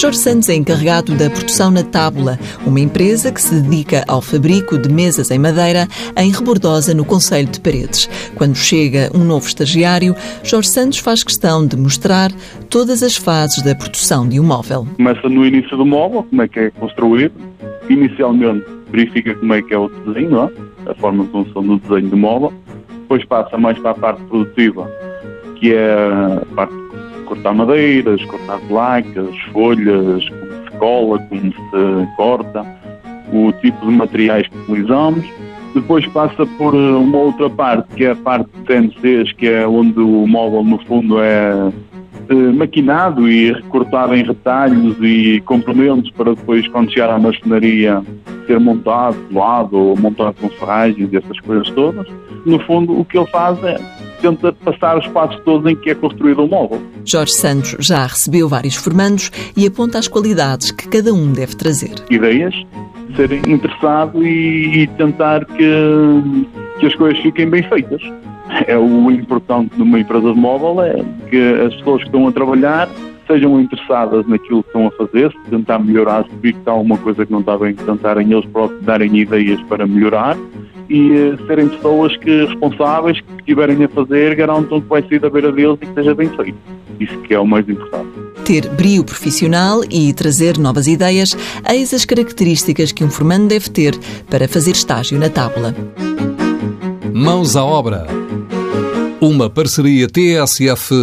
Jorge Santos é encarregado da produção na Tábula, uma empresa que se dedica ao fabrico de mesas em madeira em Rebordosa, no Conselho de Paredes. Quando chega um novo estagiário, Jorge Santos faz questão de mostrar todas as fases da produção de um móvel. Começa no início do móvel, como é que é construído. Inicialmente verifica como é que é o desenho, é? a forma de função do desenho do móvel. Depois passa mais para a parte produtiva, que é parte de cortar madeiras, cortar placas, folhas, como se cola, como se corta, o tipo de materiais que utilizamos. Depois passa por uma outra parte, que é a parte de CNCs, que é onde o móvel, no fundo, é eh, maquinado e recortado em retalhos e complementos para depois, quando chegar à maçonaria, ser montado, colado ou montado com ferragens e essas coisas todas. No fundo, o que ele faz é tenta passar os passos todos em que é construído o um móvel. Jorge Santos já recebeu vários formandos e aponta as qualidades que cada um deve trazer. Ideias, ser interessado e, e tentar que, que as coisas fiquem bem feitas. É o importante numa empresa de móvel é que as pessoas que estão a trabalhar sejam interessadas naquilo que estão a fazer, se tentar melhorar, se vir que está alguma coisa que não está bem, tentarem eles próprios darem ideias para melhorar e serem pessoas que responsáveis, que estiverem a fazer, garantam que vai sair da beira deles e que seja bem feito. Isso que é o mais importante. Ter brio profissional e trazer novas ideias, eis as características que um formando deve ter para fazer estágio na tábula. Mãos à obra. Uma parceria TSF-IEFP.